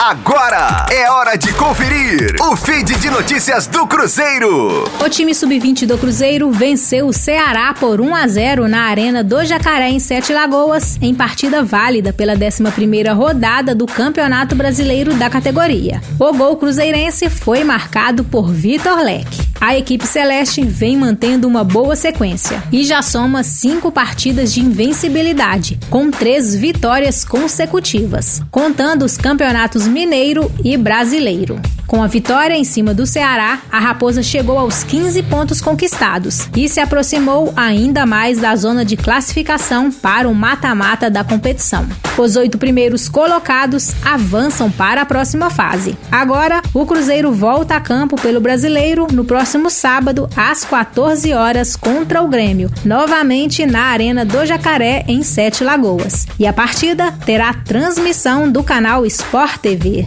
Agora é hora de conferir o feed de notícias do Cruzeiro. O time sub-20 do Cruzeiro venceu o Ceará por 1 a 0 na Arena do Jacaré em Sete Lagoas, em partida válida pela 11ª rodada do Campeonato Brasileiro da categoria. O gol cruzeirense foi marcado por Vitor Leque. A equipe celeste vem mantendo uma boa sequência e já soma cinco partidas de invencibilidade, com três vitórias consecutivas, contando os campeonatos mineiro e brasileiro. Com a vitória em cima do Ceará, a Raposa chegou aos 15 pontos conquistados e se aproximou ainda mais da zona de classificação para o mata-mata da competição. Os oito primeiros colocados avançam para a próxima fase. Agora, o Cruzeiro volta a campo pelo Brasileiro no próximo sábado, às 14 horas, contra o Grêmio, novamente na Arena do Jacaré, em Sete Lagoas. E a partida terá transmissão do canal Sport TV.